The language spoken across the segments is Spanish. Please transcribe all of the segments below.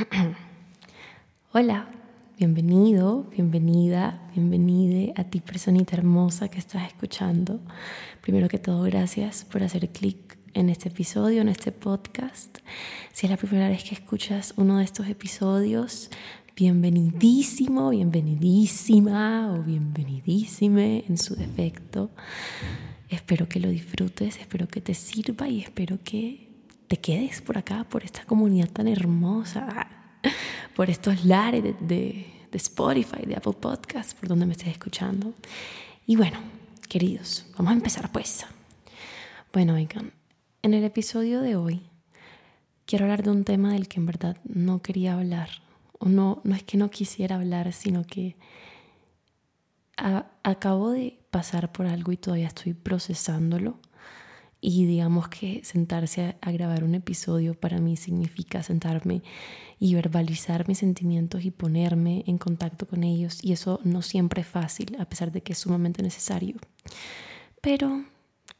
Hola, bienvenido, bienvenida, bienvenide a ti personita hermosa que estás escuchando. Primero que todo, gracias por hacer clic en este episodio, en este podcast. Si es la primera vez que escuchas uno de estos episodios, bienvenidísimo, bienvenidísima o bienvenidísime en su defecto. Espero que lo disfrutes, espero que te sirva y espero que te quedes por acá, por esta comunidad tan hermosa, por estos lares de, de, Spotify, de Apple Podcasts, por donde me estés escuchando. Y bueno, queridos, vamos a empezar pues. Bueno, oigan, en el episodio de hoy quiero hablar de un tema del que en verdad no quería hablar. O no, no es que no quisiera hablar, sino que acabo de pasar por algo y todavía estoy procesándolo y digamos que sentarse a, grabar un episodio para mí significa sentarme y verbalizar mis sentimientos y ponerme en contacto con ellos. Y eso no siempre es fácil, a pesar de que es sumamente necesario. Pero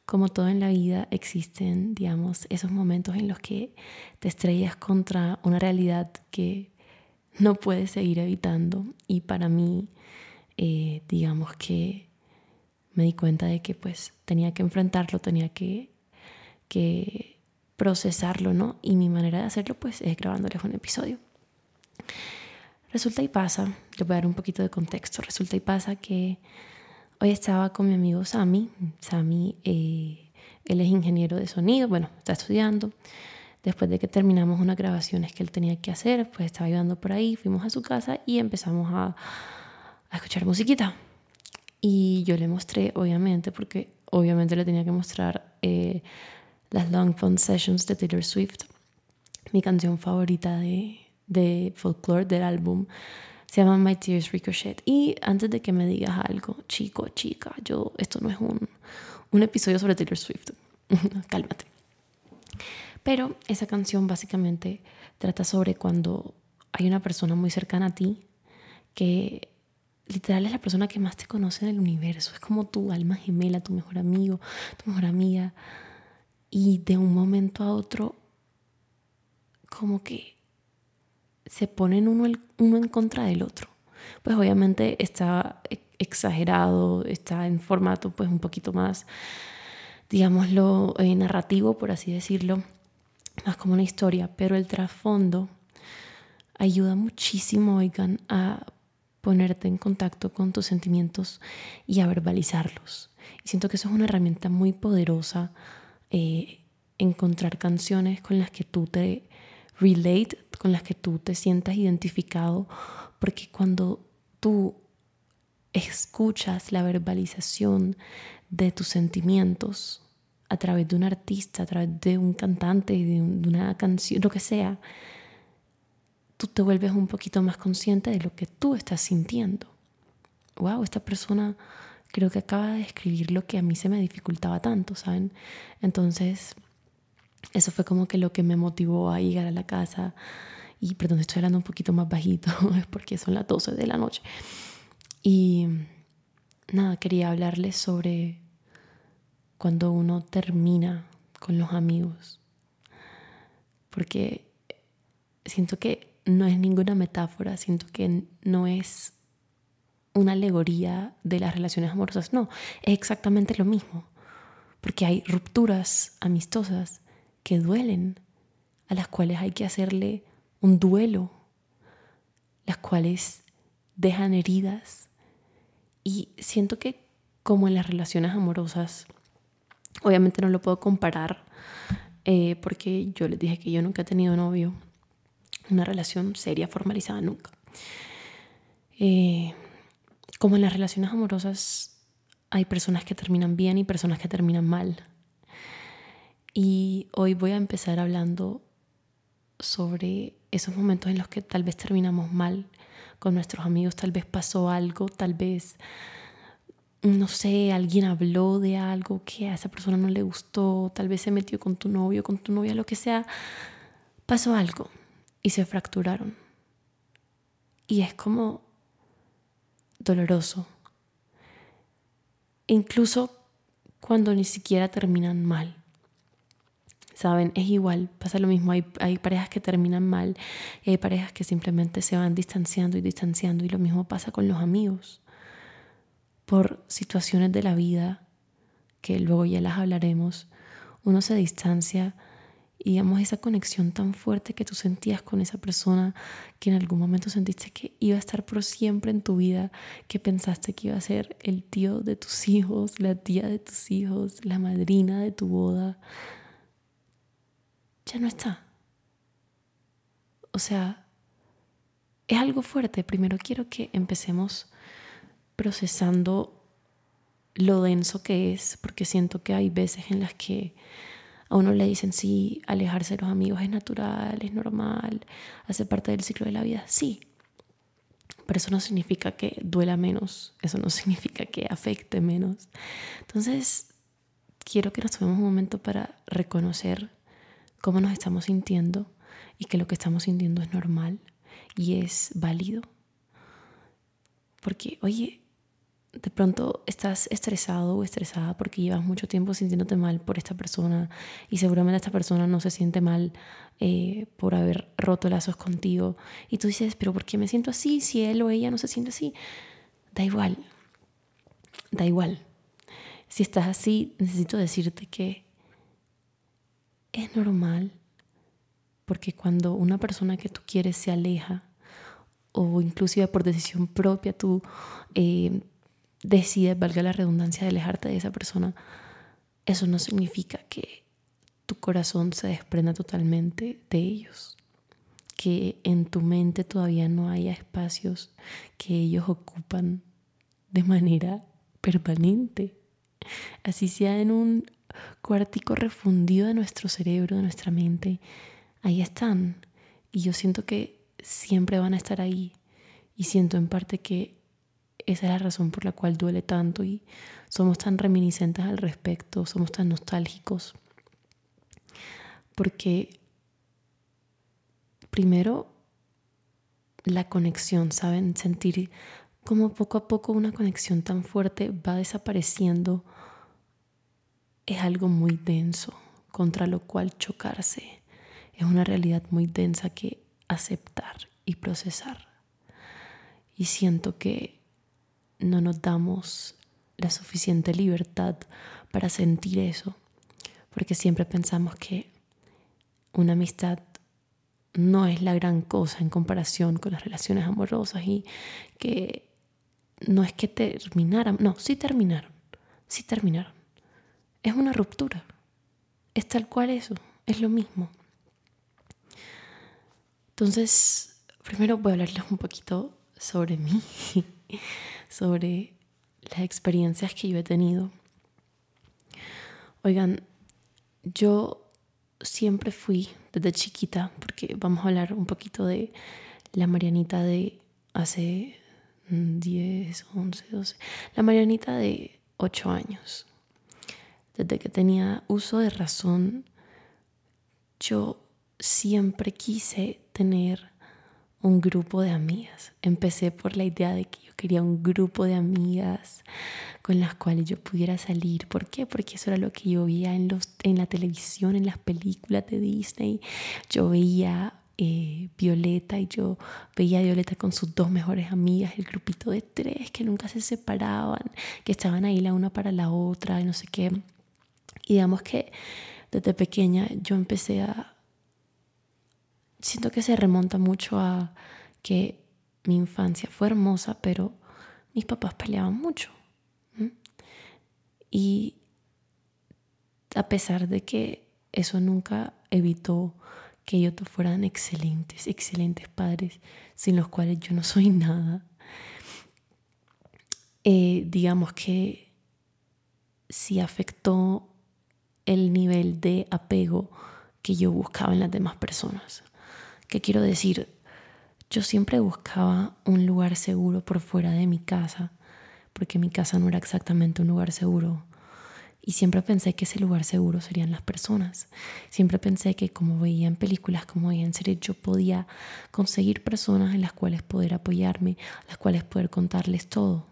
como todo en la vida, existen, digamos, esos momentos en los que te estrellas contra una realidad que no puedes seguir evitando. Y para mí, eh, digamos que me di cuenta de que pues tenía que enfrentarlo, tenía que, que procesarlo, ¿no? Y mi manera de hacerlo pues es grabándoles un episodio. Resulta y pasa, le voy a dar un poquito de contexto, resulta y pasa que hoy estaba con mi amigo Sami, Sami, eh, él es ingeniero de sonido, bueno, está estudiando. Después de que terminamos unas grabaciones que él tenía que hacer, pues estaba ayudando por ahí, fuimos a su casa y empezamos a, a escuchar musiquita. Y yo le mostré, obviamente, porque obviamente le tenía que mostrar eh, las Long Phone Sessions de Taylor Swift, mi canción favorita de, de folklore del álbum. Se llama My Tears Ricochet. Y antes de que me digas algo, chico, chica, yo, esto no es un, un episodio sobre Taylor Swift. Cálmate. Pero esa canción básicamente trata sobre cuando hay una persona muy cercana a ti que literal es la persona que más te conoce en el universo. Es como tu alma gemela, tu mejor amigo, tu mejor amiga. Y de un momento a otro, como que se ponen uno, uno en contra del otro. Pues obviamente está exagerado, está en formato pues un poquito más, digámoslo, eh, narrativo, por así decirlo, más como una historia, pero el trasfondo ayuda muchísimo, oigan, a ponerte en contacto con tus sentimientos y a verbalizarlos. Y siento que eso es una herramienta muy poderosa, eh, encontrar canciones con las que tú te relate, con las que tú te sientas identificado, porque cuando tú escuchas la verbalización de tus sentimientos a través de un artista, a través de un cantante, de, de una canción, lo que sea, tú te vuelves un poquito más consciente de lo que tú estás sintiendo. Wow, esta persona creo que acaba de escribir lo que a mí se me dificultaba tanto, ¿saben? Entonces, eso fue como que lo que me motivó a llegar a la casa. Y perdón, estoy hablando un poquito más bajito, es porque son las 12 de la noche. Y nada, quería hablarles sobre cuando uno termina con los amigos. Porque siento que no es ninguna metáfora, siento que no es una alegoría de las relaciones amorosas, no, es exactamente lo mismo, porque hay rupturas amistosas que duelen, a las cuales hay que hacerle un duelo, las cuales dejan heridas y siento que como en las relaciones amorosas, obviamente no lo puedo comparar eh, porque yo les dije que yo nunca he tenido novio, una relación seria, formalizada, nunca. Eh, como en las relaciones amorosas hay personas que terminan bien y personas que terminan mal. Y hoy voy a empezar hablando sobre esos momentos en los que tal vez terminamos mal con nuestros amigos, tal vez pasó algo, tal vez, no sé, alguien habló de algo que a esa persona no le gustó, tal vez se metió con tu novio, con tu novia, lo que sea, pasó algo y se fracturaron. Y es como doloroso. incluso cuando ni siquiera terminan mal. ¿saben? Es igual, pasa lo mismo. Hay, hay parejas que terminan mal y hay parejas que simplemente se van distanciando y distanciando y lo mismo pasa con los amigos. Por situaciones de la vida, que luego ya las hablaremos, uno se distancia y digamos esa conexión tan fuerte que tú sentías con esa persona que en algún momento sentiste que iba a estar por siempre en tu vida, que pensaste que iba a ser el tío de tus hijos, la tía de tus hijos, la madrina de tu boda, ya no está. O sea, es algo fuerte. Primero quiero que empecemos procesando lo denso que es, porque siento que hay veces en las que a uno le dicen, sí, alejarse de los amigos es natural, es normal, hace parte del ciclo de la vida. Sí, pero eso no significa que duela menos, eso no significa que afecte menos. Entonces, quiero que nos tomemos un momento para reconocer cómo nos estamos sintiendo y que lo que estamos sintiendo es normal y es válido. Porque, oye, de pronto estás estresado o estresada porque llevas mucho tiempo sintiéndote mal por esta persona y seguramente esta persona no se siente mal eh, por haber roto lazos contigo y tú dices, pero ¿por qué me siento así si él o ella no se siente así? Da igual, da igual. Si estás así, necesito decirte que es normal porque cuando una persona que tú quieres se aleja o inclusive por decisión propia tú eh, decides, valga la redundancia, de alejarte de esa persona, eso no significa que tu corazón se desprenda totalmente de ellos, que en tu mente todavía no haya espacios que ellos ocupan de manera permanente, así sea en un cuartico refundido de nuestro cerebro, de nuestra mente, ahí están. Y yo siento que siempre van a estar ahí. Y siento en parte que esa es la razón por la cual duele tanto y somos tan reminiscentes al respecto, somos tan nostálgicos. Porque primero la conexión, ¿saben? Sentir como poco a poco una conexión tan fuerte va desapareciendo es algo muy denso contra lo cual chocarse. Es una realidad muy densa que aceptar y procesar. Y siento que no nos damos la suficiente libertad para sentir eso, porque siempre pensamos que una amistad no es la gran cosa en comparación con las relaciones amorosas y que no es que terminaran, no, sí terminaron, sí terminaron. Es una ruptura, es tal cual eso, es lo mismo. Entonces, primero voy a hablarles un poquito sobre mí sobre las experiencias que yo he tenido. Oigan, yo siempre fui desde chiquita, porque vamos a hablar un poquito de la Marianita de hace 10, 11, 12, la Marianita de 8 años. Desde que tenía uso de razón, yo siempre quise tener un grupo de amigas. Empecé por la idea de que yo quería un grupo de amigas con las cuales yo pudiera salir. ¿Por qué? Porque eso era lo que yo veía en, los, en la televisión, en las películas de Disney. Yo veía eh, Violeta y yo veía a Violeta con sus dos mejores amigas, el grupito de tres que nunca se separaban, que estaban ahí la una para la otra y no sé qué. Y digamos que desde pequeña yo empecé a, siento que se remonta mucho a que mi infancia fue hermosa, pero mis papás peleaban mucho. Y a pesar de que eso nunca evitó que ellos fueran excelentes, excelentes padres, sin los cuales yo no soy nada, eh, digamos que sí afectó el nivel de apego que yo buscaba en las demás personas. ¿Qué quiero decir? Yo siempre buscaba un lugar seguro por fuera de mi casa, porque mi casa no era exactamente un lugar seguro. Y siempre pensé que ese lugar seguro serían las personas. Siempre pensé que como veía en películas, como veía en series, yo podía conseguir personas en las cuales poder apoyarme, las cuales poder contarles todo.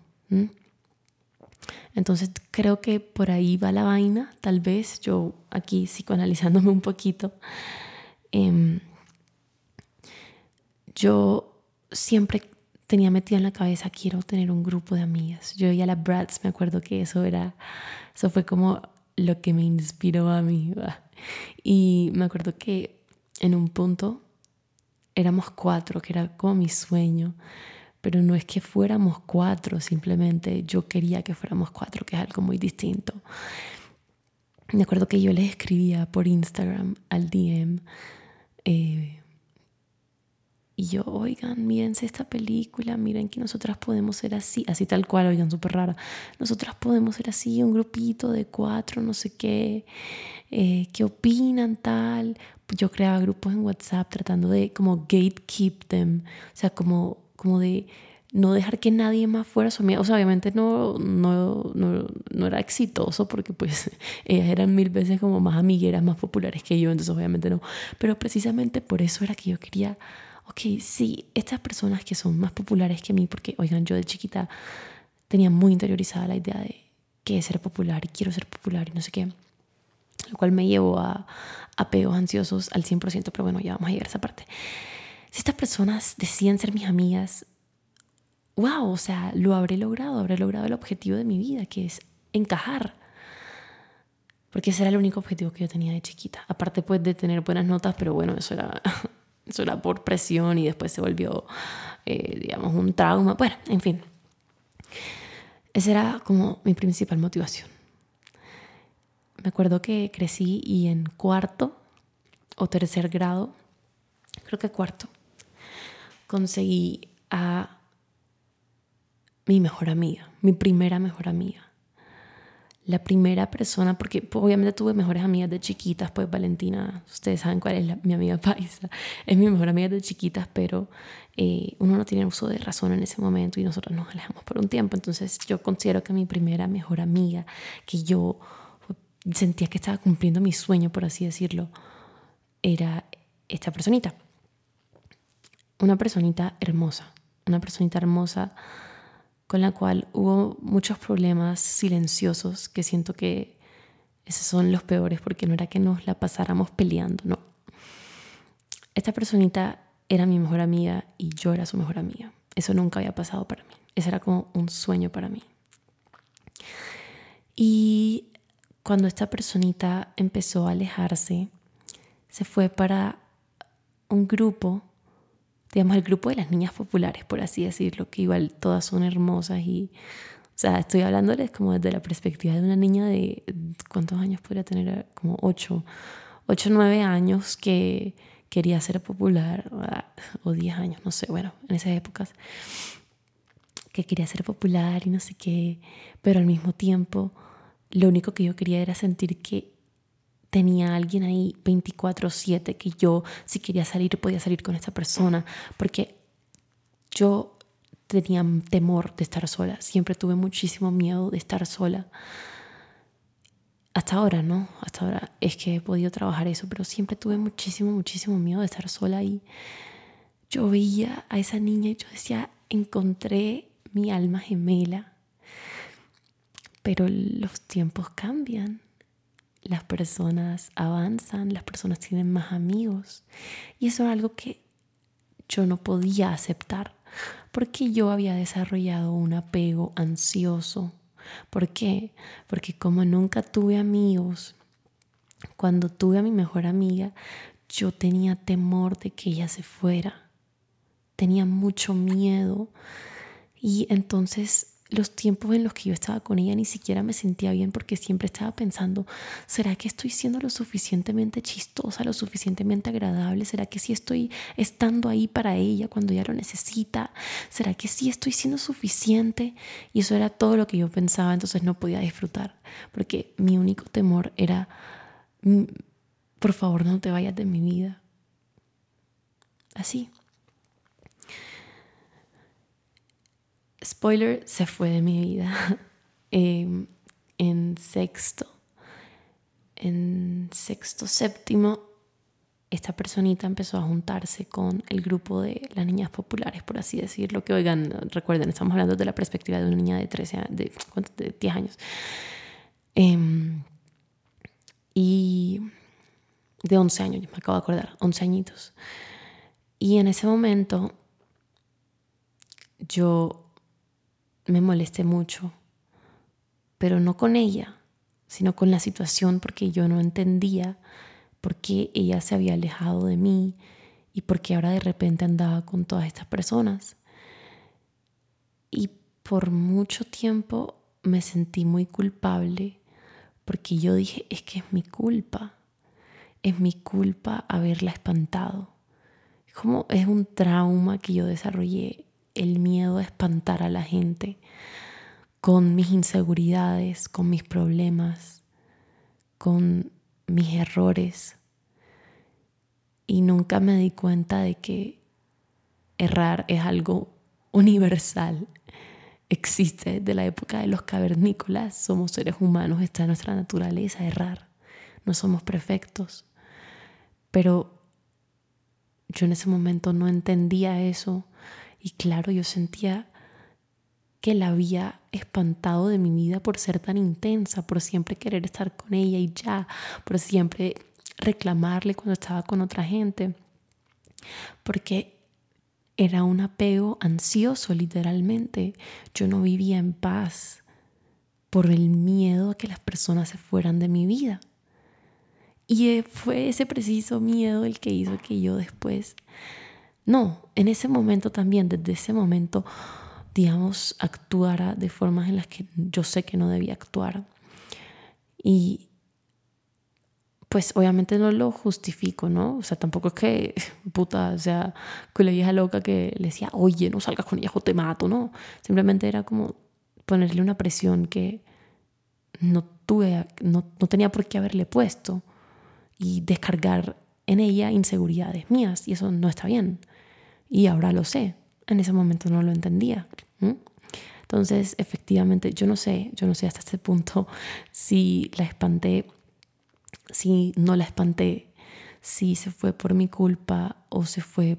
Entonces creo que por ahí va la vaina, tal vez yo aquí psicoanalizándome un poquito. Em, yo siempre tenía metido en la cabeza, quiero tener un grupo de amigas. Yo y a las Brats, me acuerdo que eso era, eso fue como lo que me inspiró a mí. Y me acuerdo que en un punto éramos cuatro, que era como mi sueño, pero no es que fuéramos cuatro, simplemente yo quería que fuéramos cuatro, que es algo muy distinto. Me acuerdo que yo les escribía por Instagram al DM. Eh, y yo, oigan, mírense esta película, miren que nosotras podemos ser así, así tal cual, oigan, súper rara. Nosotras podemos ser así, un grupito de cuatro, no sé qué, eh, qué opinan tal. Yo creaba grupos en WhatsApp tratando de como gatekeep them, o sea, como, como de no dejar que nadie más fuera su amiga. O sea, obviamente no, no, no, no, era exitoso porque pues ellas eran mil veces como más amigueras, más populares que yo, entonces obviamente no. Pero precisamente por eso era que yo quería ok, sí, estas personas que son más populares que mí, porque, oigan, yo de chiquita tenía muy interiorizada la idea de que ser popular y quiero ser popular y no sé qué, lo cual me llevó a apegos ansiosos al 100%, pero bueno, ya vamos a llegar a esa parte. Si estas personas decían ser mis amigas, wow, o sea, lo habré logrado, habré logrado el objetivo de mi vida, que es encajar. Porque ese era el único objetivo que yo tenía de chiquita. Aparte pues de tener buenas notas, pero bueno, eso era eso era por presión y después se volvió, eh, digamos, un trauma. Bueno, en fin. Esa era como mi principal motivación. Me acuerdo que crecí y en cuarto o tercer grado, creo que cuarto, conseguí a mi mejor amiga, mi primera mejor amiga la primera persona, porque pues, obviamente tuve mejores amigas de chiquitas, pues Valentina, ustedes saben cuál es mi amiga paisa, es mi mejor amiga de chiquitas, pero eh, uno no tiene uso de razón en ese momento y nosotros nos alejamos por un tiempo. Entonces yo considero que mi primera mejor amiga, que yo sentía que estaba cumpliendo mi sueño, por así decirlo, era esta personita. Una personita hermosa, una personita hermosa con la cual hubo muchos problemas silenciosos que siento que esos son los peores porque no era que nos la pasáramos peleando, no. Esta personita era mi mejor amiga y yo era su mejor amiga. Eso nunca había pasado para mí. Ese era como un sueño para mí. Y cuando esta personita empezó a alejarse, se fue para un grupo digamos, el grupo de las niñas populares, por así decirlo, que igual todas son hermosas y, o sea, estoy hablándoles como desde la perspectiva de una niña de, ¿cuántos años podría tener? Como ocho, ocho, nueve años que quería ser popular, o diez años, no sé, bueno, en esas épocas, que quería ser popular y no sé qué, pero al mismo tiempo, lo único que yo quería era sentir que tenía alguien ahí 24/7 que yo si quería salir podía salir con esta persona, porque yo tenía temor de estar sola, siempre tuve muchísimo miedo de estar sola. Hasta ahora, ¿no? Hasta ahora es que he podido trabajar eso, pero siempre tuve muchísimo, muchísimo miedo de estar sola y yo veía a esa niña y yo decía, encontré mi alma gemela, pero los tiempos cambian las personas avanzan, las personas tienen más amigos. Y eso era algo que yo no podía aceptar porque yo había desarrollado un apego ansioso. ¿Por qué? Porque como nunca tuve amigos, cuando tuve a mi mejor amiga, yo tenía temor de que ella se fuera. Tenía mucho miedo. Y entonces los tiempos en los que yo estaba con ella ni siquiera me sentía bien porque siempre estaba pensando, ¿será que estoy siendo lo suficientemente chistosa, lo suficientemente agradable? ¿Será que sí estoy estando ahí para ella cuando ella lo necesita? ¿Será que sí estoy siendo suficiente? Y eso era todo lo que yo pensaba, entonces no podía disfrutar porque mi único temor era, mm, por favor no te vayas de mi vida. Así. Spoiler, se fue de mi vida em, en sexto, en sexto, séptimo, esta personita empezó a juntarse con el grupo de las niñas populares, por así decirlo, que oigan, recuerden, estamos hablando de la perspectiva de una niña de 13, de, de 10 años. Em, y de 11 años, me acabo de acordar, 11 añitos. Y en ese momento yo me molesté mucho, pero no con ella, sino con la situación porque yo no entendía por qué ella se había alejado de mí y por qué ahora de repente andaba con todas estas personas. Y por mucho tiempo me sentí muy culpable porque yo dije, es que es mi culpa, es mi culpa haberla espantado. Como es un trauma que yo desarrollé, el miedo a espantar a la gente con mis inseguridades, con mis problemas, con mis errores y nunca me di cuenta de que errar es algo universal. Existe desde la época de los cavernícolas, somos seres humanos, está en nuestra naturaleza errar, no somos perfectos. Pero yo en ese momento no entendía eso y claro, yo sentía que la había espantado de mi vida por ser tan intensa, por siempre querer estar con ella y ya, por siempre reclamarle cuando estaba con otra gente, porque era un apego ansioso literalmente. Yo no vivía en paz por el miedo a que las personas se fueran de mi vida. Y fue ese preciso miedo el que hizo que yo después, no, en ese momento también, desde ese momento, digamos, actuara de formas en las que yo sé que no debía actuar. Y pues obviamente no lo justifico, ¿no? O sea, tampoco es que, puta, o sea, con la vieja loca que le decía, oye, no salgas con ella o te mato, ¿no? Simplemente era como ponerle una presión que no tuve, no, no tenía por qué haberle puesto y descargar en ella inseguridades mías y eso no está bien. Y ahora lo sé. En ese momento no lo entendía. Entonces, efectivamente, yo no sé, yo no sé hasta este punto si la espanté, si no la espanté, si se fue por mi culpa o se fue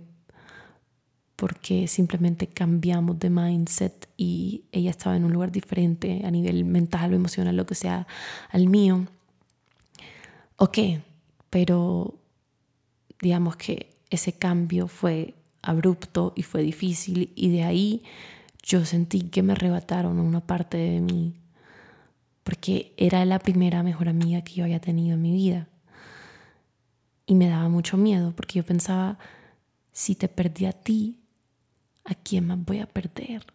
porque simplemente cambiamos de mindset y ella estaba en un lugar diferente a nivel mental o emocional, lo que sea, al mío. Ok, pero digamos que ese cambio fue abrupto y fue difícil y de ahí yo sentí que me arrebataron una parte de mí porque era la primera mejor amiga que yo había tenido en mi vida. Y me daba mucho miedo porque yo pensaba, si te perdí a ti, ¿a quién más voy a perder?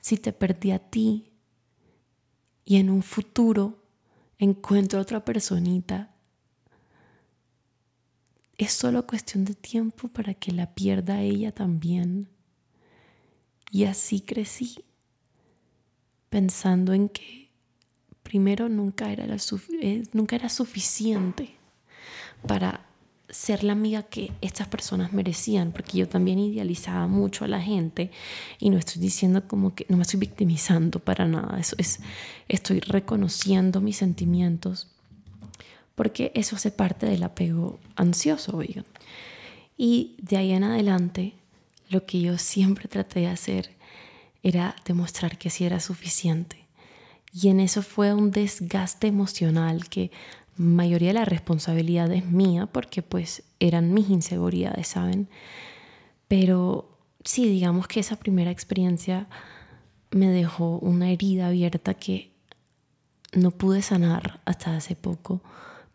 Si te perdí a ti y en un futuro encuentro a otra personita es solo cuestión de tiempo para que la pierda ella también. Y así crecí, pensando en que primero nunca era, eh, nunca era suficiente para ser la amiga que estas personas merecían, porque yo también idealizaba mucho a la gente y no estoy diciendo como que no me estoy victimizando para nada, eso es estoy reconociendo mis sentimientos porque eso hace parte del apego ansioso, oigan. Y de ahí en adelante, lo que yo siempre traté de hacer era demostrar que sí era suficiente. Y en eso fue un desgaste emocional que mayoría de la responsabilidad es mía porque pues eran mis inseguridades, ¿saben? Pero sí, digamos que esa primera experiencia me dejó una herida abierta que no pude sanar hasta hace poco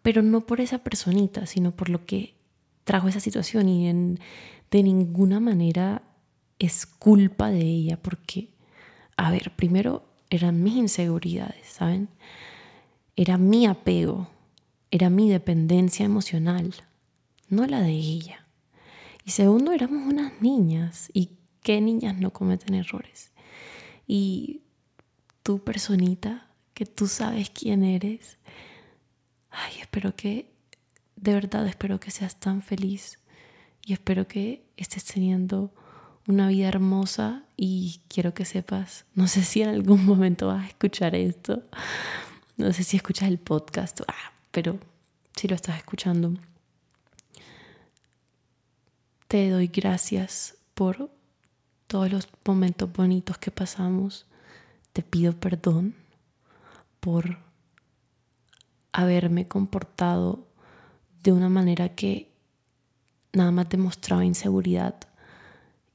pero no por esa personita, sino por lo que trajo esa situación y en, de ninguna manera es culpa de ella, porque, a ver, primero eran mis inseguridades, ¿saben? Era mi apego, era mi dependencia emocional, no la de ella. Y segundo, éramos unas niñas, y qué niñas no cometen errores. Y tú, personita, que tú sabes quién eres, ay, espero que, de verdad espero que seas tan feliz y espero que estés teniendo una vida hermosa y quiero que sepas, no sé si en algún momento vas a escuchar esto, no sé si escuchas el podcast, ah, pero si lo estás escuchando, te doy gracias por todos los momentos bonitos que pasamos. Te pido perdón por haberme comportado de una manera que nada más demostraba inseguridad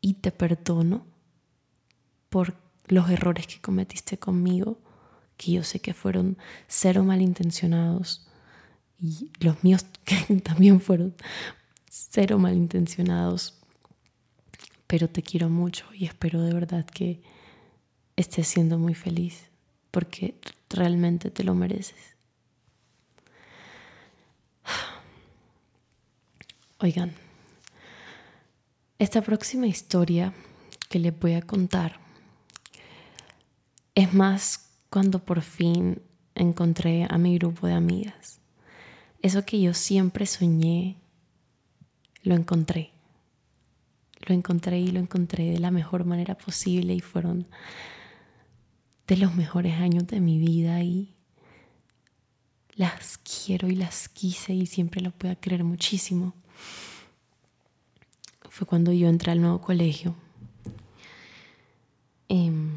y te perdono por los errores que cometiste conmigo, que yo sé que fueron cero malintencionados y los míos también fueron cero malintencionados, pero te quiero mucho y espero de verdad que estés siendo muy feliz porque realmente te lo mereces. Oigan, esta próxima historia que les voy a contar es más cuando por fin encontré a mi grupo de amigas. Eso que yo siempre soñé, lo encontré. Lo encontré y lo encontré de la mejor manera posible y fueron de los mejores años de mi vida y las quiero y las quise y siempre lo voy a querer muchísimo. Fue cuando yo entré al nuevo colegio. Em,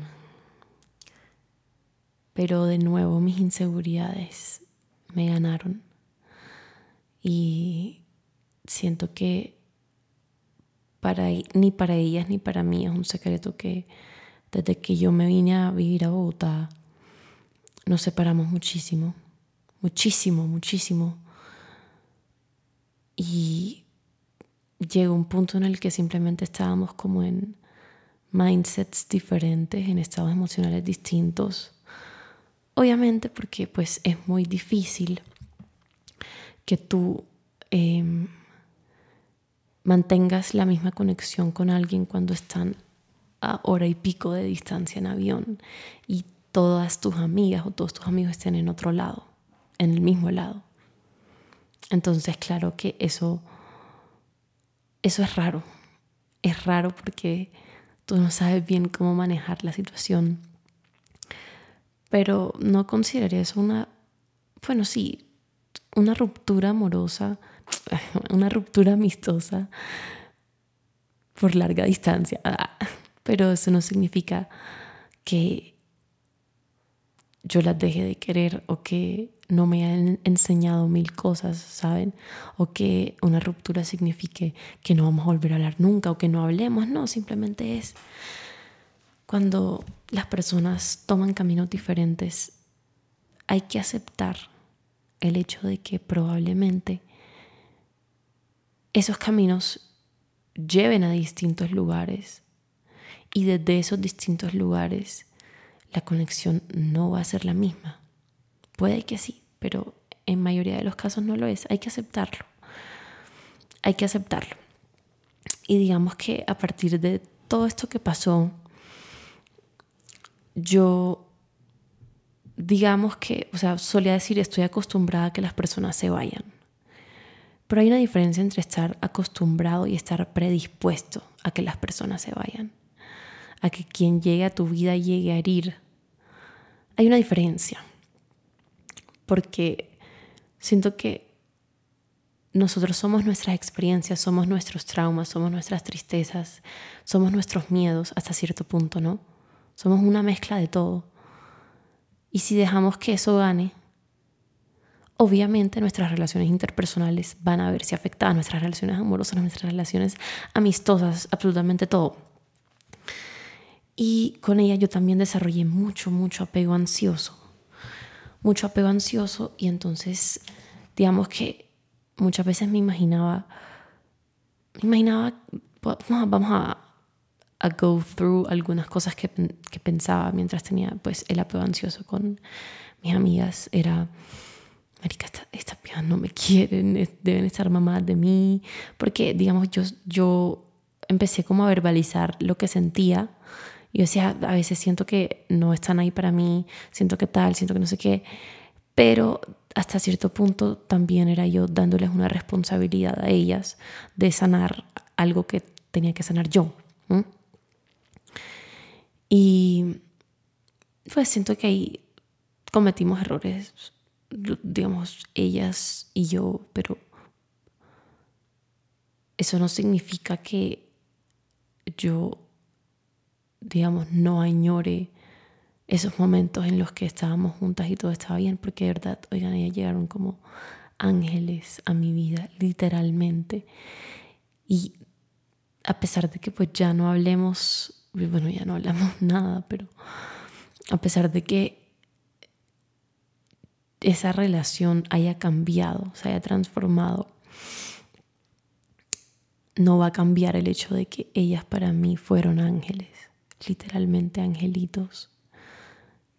pero de nuevo mis inseguridades me ganaron y siento que para, ni para ellas ni para mí es un secreto que desde que yo me vine a vivir a Bogotá nos separamos muchísimo, muchísimo, muchísimo. Y llegó un punto en el que simplemente estábamos como en mindsets diferentes, en estados emocionales distintos. Obviamente porque pues es muy difícil que tú em, mantengas la misma conexión con alguien cuando están a hora y pico de distancia en avión y todas tus amigas o todos tus amigos estén en otro lado, en el mismo lado. Entonces, claro que eso, eso es raro. Es raro porque tú no sabes bien cómo manejar la situación. Pero no consideraría eso una, bueno, sí, una ruptura amorosa, una ruptura amistosa por larga distancia. Pero eso no significa que yo las deje de querer o que no me hayan enseñado mil cosas, ¿saben? O que una ruptura signifique que no vamos a volver a hablar nunca o que no hablemos. No, simplemente es cuando las personas toman caminos diferentes, hay que aceptar el hecho de que probablemente esos caminos lleven a distintos lugares y desde esos distintos lugares la conexión no va a ser la misma. Puede que sí, pero en mayoría de los casos no lo es. Hay que aceptarlo. Hay que aceptarlo. Y digamos que a partir de todo esto que pasó, yo, digamos que, o sea, solía decir, estoy acostumbrada a que las personas se vayan. Pero hay una diferencia entre estar acostumbrado y estar predispuesto a que las personas se vayan a que quien llegue a tu vida llegue a herir. Hay una diferencia, porque siento que nosotros somos nuestras experiencias, somos nuestros traumas, somos nuestras tristezas, somos nuestros miedos hasta cierto punto, ¿no? Somos una mezcla de todo. Y si dejamos que eso gane, obviamente nuestras relaciones interpersonales van a verse afectadas, nuestras relaciones amorosas, nuestras relaciones amistosas, absolutamente todo. Y con ella yo también desarrollé mucho, mucho apego ansioso. Mucho apego ansioso y entonces, digamos que muchas veces me imaginaba, me imaginaba, vamos a, a go through algunas cosas que, que, pensaba mientras tenía pues el apego ansioso con mis amigas. Era, marica, estas esta no me quieren, deben estar mamadas de mí, porque digamos yo, yo empecé como a verbalizar lo que sentía yo decía, a veces siento que no están ahí para mí, siento que tal, siento que no sé qué, pero hasta cierto punto también era yo dándoles una responsabilidad a ellas de sanar algo que tenía que sanar yo. Y pues siento que ahí cometimos errores, digamos, ellas y yo, pero eso no significa que yo, digamos, no añore esos momentos en los que estábamos juntas y todo estaba bien, porque de verdad, oigan, ellas llegaron como ángeles a mi vida, literalmente. Y a pesar de que pues ya no hablemos, bueno, ya no hablamos nada, pero a pesar de que esa relación haya cambiado, se haya transformado, no va a cambiar el hecho de que ellas para mí fueron ángeles, literalmente angelitos,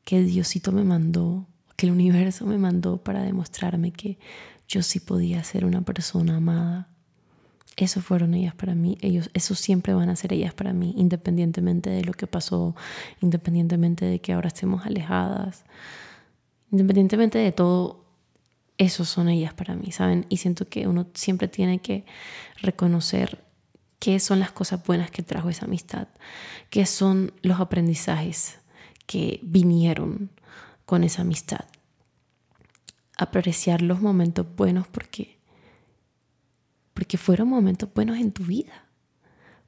que Diosito me mandó, que el universo me mandó para demostrarme que yo sí podía ser una persona amada. Eso fueron ellas para mí, ellos, eso siempre van a ser ellas para mí, independientemente de lo que pasó, independientemente de que ahora estemos alejadas, independientemente de todo, esos son ellas para mí, ¿saben? Y siento que uno siempre tiene que reconocer qué son las cosas buenas que trajo esa amistad, qué son los aprendizajes que vinieron con esa amistad. Apreciar los momentos buenos porque, porque fueron momentos buenos en tu vida.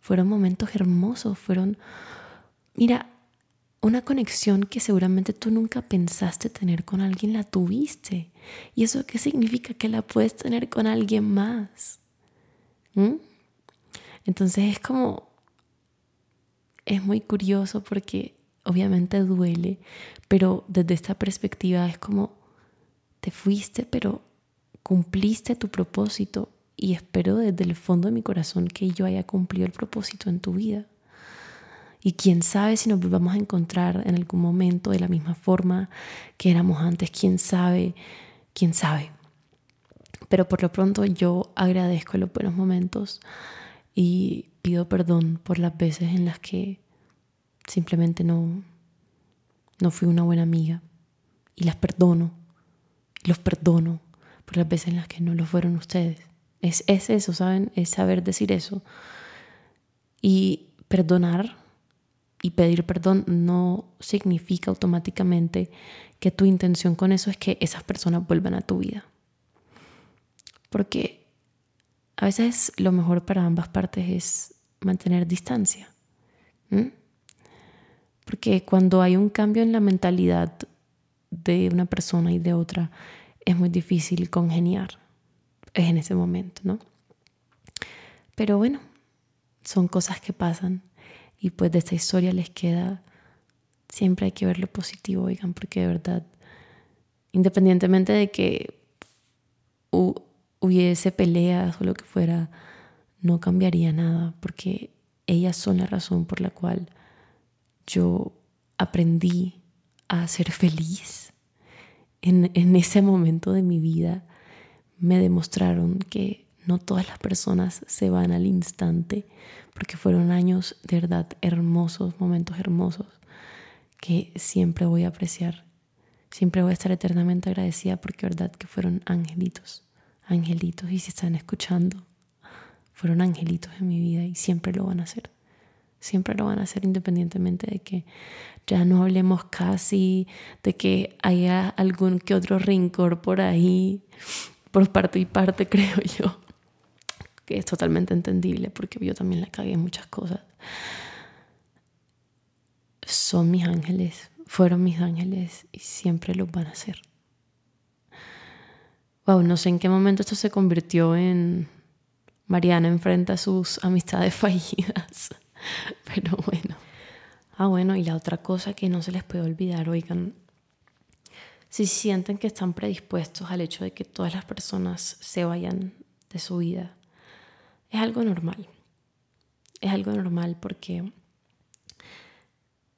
Fueron momentos hermosos, fueron, mira, una conexión que seguramente tú nunca pensaste tener con alguien, la tuviste. ¿Y eso qué significa? Que la puedes tener con alguien más. ¿Mm? Entonces es como, es muy curioso porque obviamente duele, pero desde esta perspectiva es como, te fuiste, pero cumpliste tu propósito y espero desde el fondo de mi corazón que yo haya cumplido el propósito en tu vida. Y quién sabe si nos volvamos a encontrar en algún momento de la misma forma que éramos antes, quién sabe, quién sabe. Pero por lo pronto yo agradezco los buenos momentos y pido perdón por las veces en las que simplemente no, no fui una buena amiga. Y las perdono, los perdono por las veces en las que no lo fueron ustedes. Es, es eso, ¿saben? Es saber decir eso. Y perdonar y pedir perdón no significa automáticamente que tu intención con eso es que esas personas vuelvan a tu vida. Porque a veces lo mejor para ambas partes es mantener distancia. Porque cuando hay un cambio en la mentalidad de una persona y de otra, es muy difícil congeniar. Es en ese momento, ¿no? Pero bueno, son cosas que pasan y pues de esta historia les queda, siempre hay que ver lo positivo, oigan, porque de verdad, independientemente de que hubiese peleas o lo que fuera, no cambiaría nada, porque ellas son la razón por la cual yo aprendí a ser feliz. En, en ese momento de mi vida me demostraron que no todas las personas se van al instante, porque fueron años de verdad hermosos, momentos hermosos, que siempre voy a apreciar. Siempre voy a estar eternamente agradecida porque verdad que fueron angelitos, angelitos, y si están escuchando, fueron angelitos en mi vida y siempre lo van a hacer. Siempre lo van a hacer independientemente de que ya no hablemos casi, de que haya algún que otro rencor por ahí, por parte y parte, creo yo que es totalmente entendible porque yo también la cagué en muchas cosas. Son mis ángeles, fueron mis ángeles y siempre los van a ser. Wow, no sé en qué momento esto se convirtió en Mariana enfrenta sus amistades fallidas, pero bueno. Ah, bueno, y la otra cosa que no se les puede olvidar, oigan, si sienten que están predispuestos al hecho de que todas las personas se vayan de su vida, es algo normal. Es algo normal porque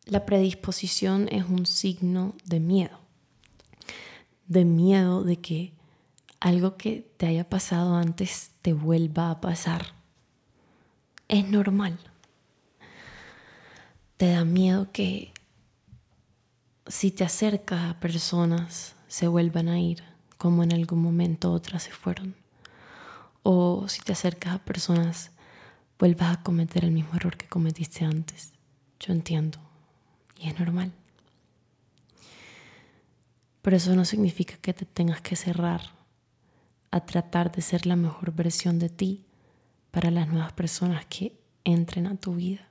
la predisposición es un signo de miedo. De miedo de que algo que te haya pasado antes te vuelva a pasar. Es normal. Te da miedo que si te acercas a personas se vuelvan a ir como en algún momento otras se fueron o si te acercas a personas, vuelvas a cometer el mismo error que cometiste antes. Yo entiendo y es normal. Pero eso no significa que te tengas que cerrar a tratar de ser la mejor versión de ti para las nuevas personas que entren a tu vida.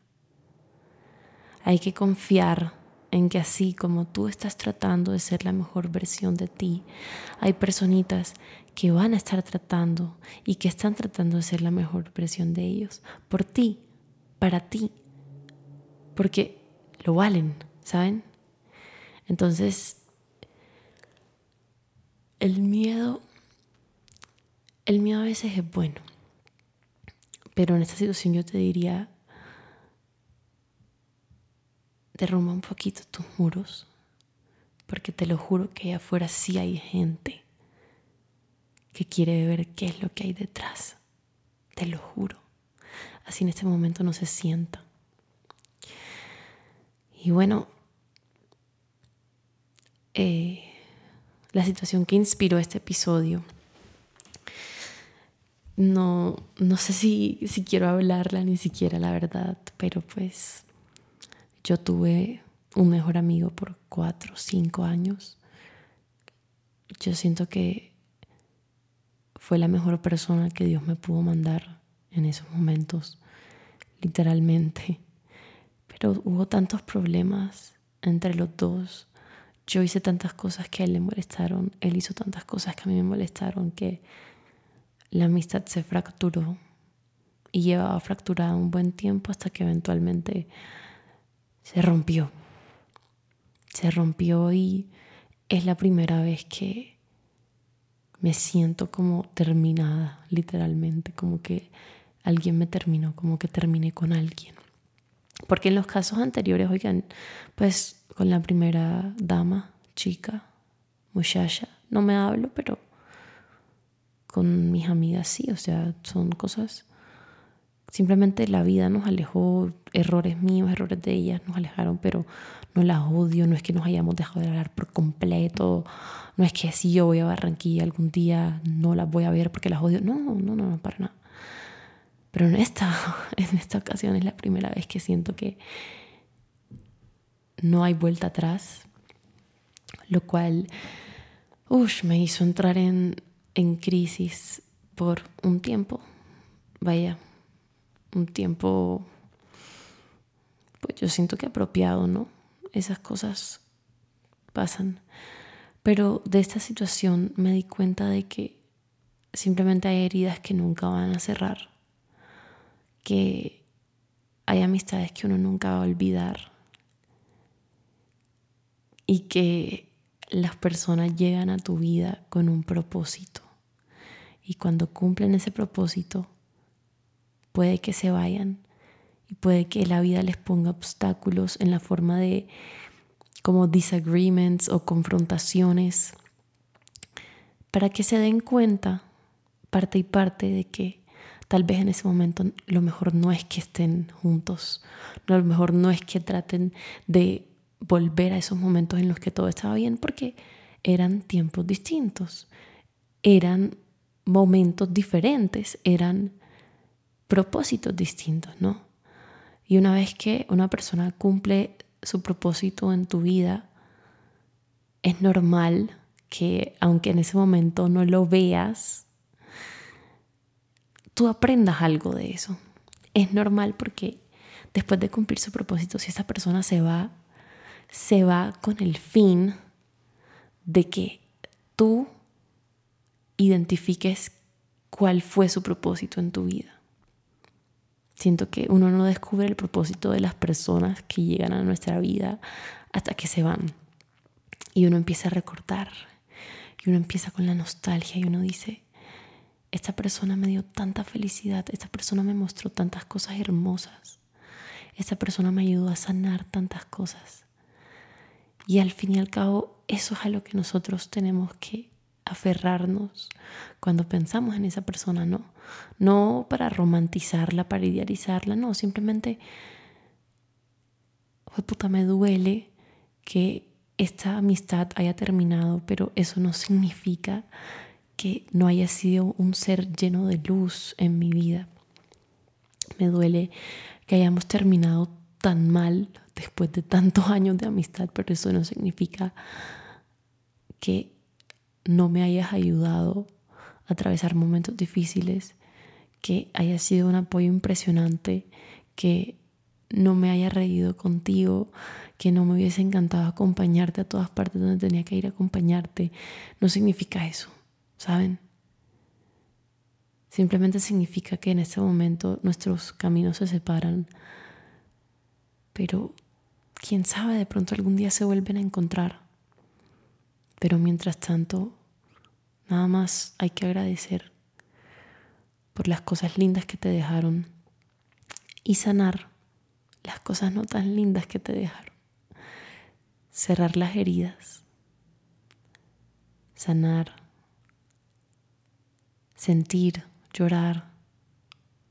Hay que confiar en que así como tú estás tratando de ser la mejor versión de ti, hay personitas que van a estar tratando y que están tratando de ser la mejor versión de ellos, por ti, para ti, porque lo valen, ¿saben? Entonces, el miedo, el miedo a veces es bueno, pero en esta situación yo te diría, derrumba un poquito tus muros, porque te lo juro que allá afuera sí hay gente que quiere ver qué es lo que hay detrás. Te lo juro. Así en este momento no se sienta. Y bueno, eh, la situación que inspiró este episodio, no, no sé si, si quiero hablarla ni siquiera la verdad, pero pues yo tuve un mejor amigo por cuatro, cinco años. Yo siento que fue la mejor persona que Dios me pudo mandar en esos momentos, literalmente. Pero hubo tantos problemas entre los dos. Yo hice tantas cosas que a él le molestaron, él hizo tantas cosas que a mí me molestaron, que la amistad se fracturó y llevaba fracturada un buen tiempo hasta que eventualmente se rompió. Se rompió y es la primera vez que me siento como terminada, literalmente, como que alguien me terminó, como que terminé con alguien. Porque en los casos anteriores, oigan, pues con la primera dama, chica, muchacha, no me hablo, pero con mis amigas sí, o sea, son cosas Simplemente la vida nos alejó, errores míos, errores de ellas nos alejaron, pero no las odio, no es que nos hayamos dejado de hablar por completo, no es que si yo voy a Barranquilla algún día no las voy a ver porque las odio, no, no, no, no, para nada. Pero en esta, en esta ocasión es la primera vez que siento que no hay vuelta atrás, lo cual me hizo entrar en, en crisis por un tiempo. Vaya, un tiempo, pues yo siento que apropiado, ¿no? Esas cosas pasan. Pero de esta situación me di cuenta de que simplemente hay heridas que nunca van a cerrar, que hay amistades que uno nunca va a olvidar y que las personas llegan a tu vida con un propósito. Y cuando cumplen ese propósito, puede que se vayan y puede que la vida les ponga obstáculos en la forma de como disagreements o confrontaciones para que se den cuenta parte y parte de que tal vez en ese momento lo mejor no es que estén juntos, lo mejor no es que traten de volver a esos momentos en los que todo estaba bien porque eran tiempos distintos, eran momentos diferentes, eran propósitos distintos, ¿no? Y una vez que una persona cumple su propósito en tu vida, es normal que aunque en ese momento no lo veas, tú aprendas algo de eso. Es normal porque después de cumplir su propósito, si esa persona se va, se va con el fin de que tú identifiques cuál fue su propósito en tu vida. Siento que uno no descubre el propósito de las personas que llegan a nuestra vida hasta que se van. Y uno empieza a recortar. Y uno empieza con la nostalgia y uno dice, esta persona me dio tanta felicidad, esta persona me mostró tantas cosas hermosas, esta persona me ayudó a sanar tantas cosas. Y al fin y al cabo, eso es a lo que nosotros tenemos que aferrarnos cuando pensamos en esa persona, no, no para romantizarla, para idealizarla, no, simplemente, puta, me duele que esta amistad haya terminado, pero eso no significa que no haya sido un ser lleno de luz en mi vida. Me duele que hayamos terminado tan mal después de tantos años de amistad, pero eso no significa que no me hayas ayudado a atravesar momentos difíciles, que haya sido un apoyo impresionante, que no me haya reído contigo, que no me hubiese encantado acompañarte a todas partes donde tenía que ir a acompañarte. No significa eso, ¿saben? Simplemente significa que en este momento nuestros caminos se separan, pero quién sabe, de pronto algún día se vuelven a encontrar. Pero mientras tanto, nada más hay que agradecer por las cosas lindas que te dejaron y sanar las cosas no tan lindas que te dejaron. Cerrar las heridas, sanar, sentir, llorar,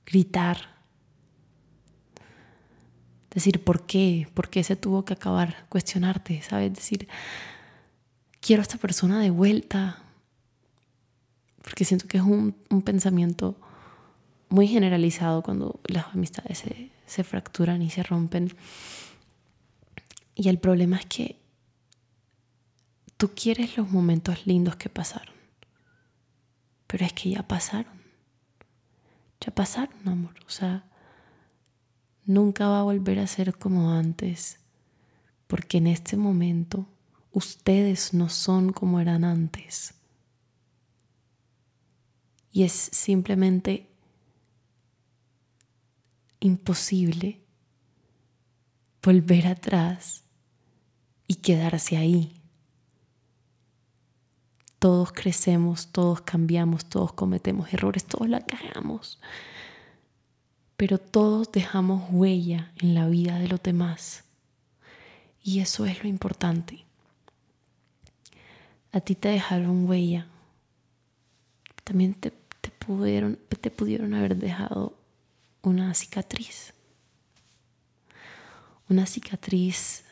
gritar, decir por qué, por qué se tuvo que acabar, cuestionarte, ¿sabes? Decir, quiero a esta persona de vuelta, porque siento que es un, pensamiento muy generalizado cuando las amistades se, se fracturan y se rompen. Y el problema es que tú quieres los momentos lindos que pasaron, pero es que ya pasaron ya pasaron, amor. O sea, nunca va a volver a ser como antes, porque en este momento ustedes no son como eran antes. Y es simplemente imposible volver atrás y quedarse ahí. Todos crecemos, todos cambiamos, todos cometemos errores, todos la cagamos. Pero todos dejamos huella en la vida de los demás. Y eso es lo importante. A ti te dejaron huella. También te, pudieron, te pudieron haber dejado una cicatriz. Una cicatriz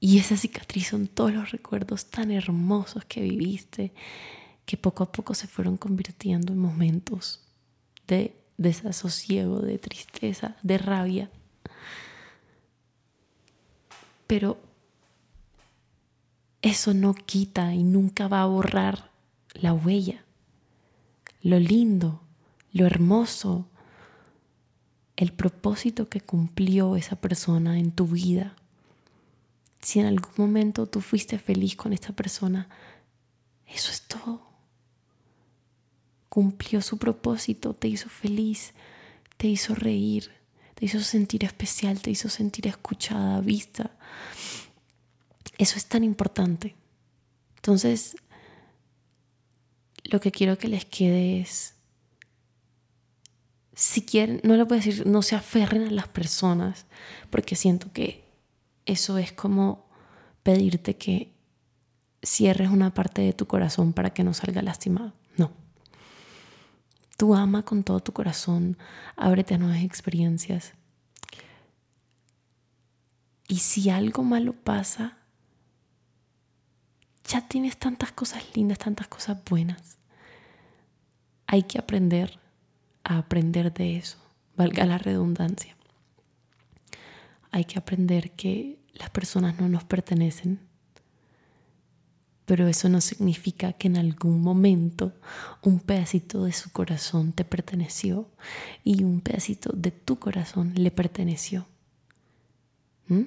y esa cicatriz son todos los recuerdos tan hermosos que viviste, que poco a poco se fueron convirtiendo en momentos de desasosiego, de tristeza, de rabia. Pero eso no quita y nunca va a borrar la huella, lo lindo, lo hermoso, el propósito que cumplió esa persona en tu vida si en algún momento tú fuiste feliz con esta persona, eso es todo. Cumplió su propósito, te hizo feliz, te hizo reír, te hizo sentir especial, te hizo sentir escuchada, vista. Eso es tan importante. Entonces, lo que quiero que les quede es, si quieren, no les voy a decir, no se aferren a las personas, porque siento que eso es como pedirte que cierres una parte de tu corazón para que no salga lastimado. No. Tú ama con todo tu corazón, ábrete a nuevas experiencias. Y si algo malo pasa, ya tienes tantas cosas lindas, tantas cosas buenas. Hay que aprender a aprender de eso, valga la redundancia hay que aprender que las personas no nos pertenecen, pero eso no significa que en algún momento un pedacito de su corazón te perteneció y un pedacito de tu corazón le perteneció. ¿Mm?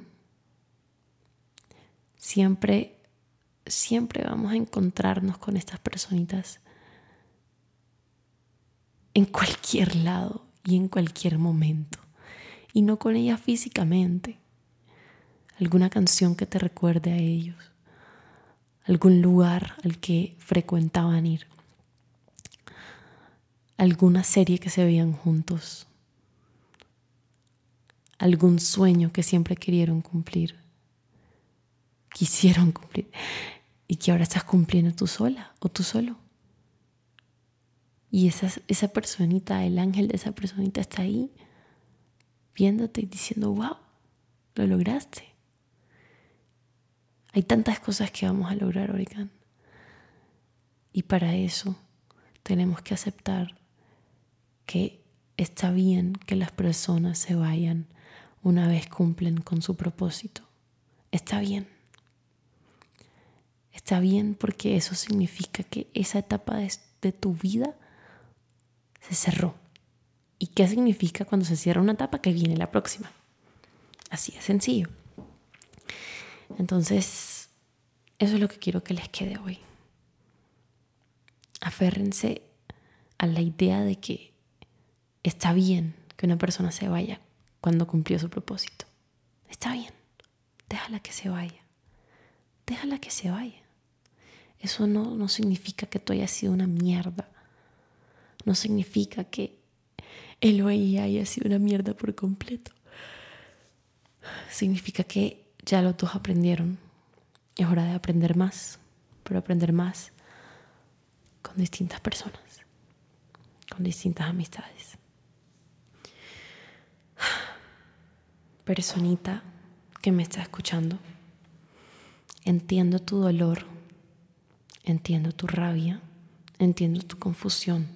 Siempre, siempre vamos a encontrarnos con estas personitas en cualquier lado y en cualquier momento. Y no con ella físicamente. Alguna canción que te recuerde a ellos, algún lugar al que frecuentaban ir, alguna serie que se veían juntos, algún sueño que siempre quisieron cumplir, quisieron cumplir y que ahora estás cumpliendo tú sola o tú solo. Y esa, esa personita, el ángel de esa personita está ahí viéndote y diciendo, wow, lo lograste. Hay tantas cosas que vamos a lograr, Oregon. Y para eso tenemos que aceptar que está bien que las personas se vayan una vez cumplen con su propósito. Está bien. Está bien porque eso significa que esa etapa de, de tu vida se cerró. ¿Y qué significa cuando se cierra una etapa que viene la próxima? Así de sencillo. Entonces, eso es lo que quiero que les quede hoy. Aférrense a la idea de que está bien que una persona se vaya cuando cumplió su propósito. Está bien. Déjala que se vaya. Déjala que se vaya. Eso no, no significa que tú hayas sido una mierda. No significa que él o ella haya sido una mierda por completo. Significa que ya los dos aprendieron. Es hora de aprender más, pero aprender más con distintas personas, con distintas amistades. Personita que me está escuchando, entiendo tu dolor, entiendo tu rabia, entiendo tu confusión.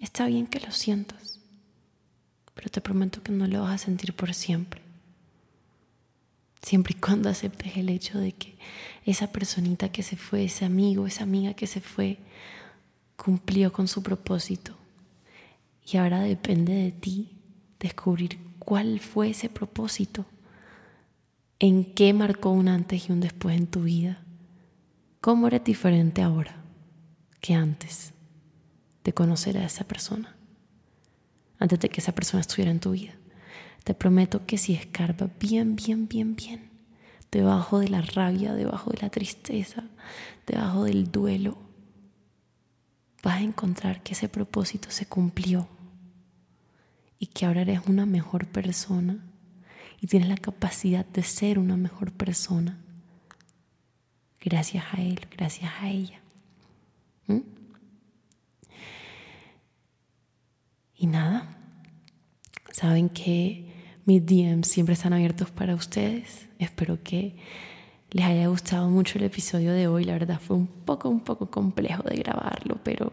Está bien que lo sientas, pero te prometo que no lo vas a sentir por siempre. Siempre y cuando aceptes el hecho de que esa personita que se fue, ese amigo, esa amiga que se fue, cumplió con su propósito. Y ahora depende de ti descubrir cuál fue ese propósito, en qué marcó un antes y un después en tu vida, cómo eres diferente ahora que antes de conocer a esa persona, antes de que esa persona estuviera en tu vida. Te prometo que si escarba bien, bien, bien, bien, debajo de la rabia, debajo de la tristeza, debajo del duelo, vas a encontrar que ese propósito se cumplió y que ahora eres una mejor persona y tienes la capacidad de ser una mejor persona gracias a él, gracias a ella. ¿Mm? Y nada, saben que mis DMs siempre están abiertos para ustedes. Espero que les haya gustado mucho el episodio de hoy. La verdad fue un poco, un poco complejo de grabarlo, pero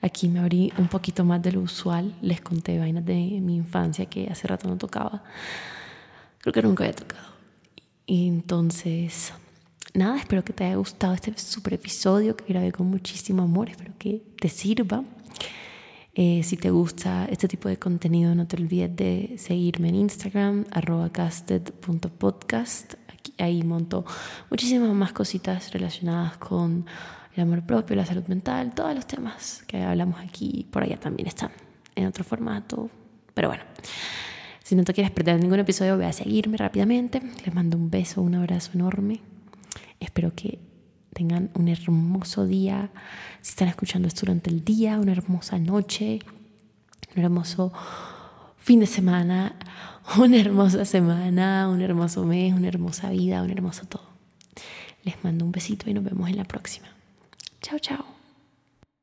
aquí me abrí un poquito más de lo usual. Les conté vainas de mi infancia que hace rato no tocaba. Creo que nunca había tocado. Entonces, nada, espero que te haya gustado este super episodio que grabé con muchísimo amor. Espero que te sirva. Eh, si te gusta este tipo de contenido, no te olvides de seguirme en Instagram, arroba casted.podcast. Ahí monto muchísimas más cositas relacionadas con el amor propio, la salud mental, todos los temas que hablamos aquí, por allá también están en otro formato. Pero bueno, si no te quieres perder ningún episodio, ve a seguirme rápidamente. Les mando un beso, un abrazo enorme. Espero que tengan un hermoso día. Si están escuchando esto durante el día, una hermosa noche, un hermoso fin de semana, una hermosa semana, un hermoso mes, una hermosa vida, un hermoso todo. Les mando un besito y nos vemos en la próxima. Chao, chao.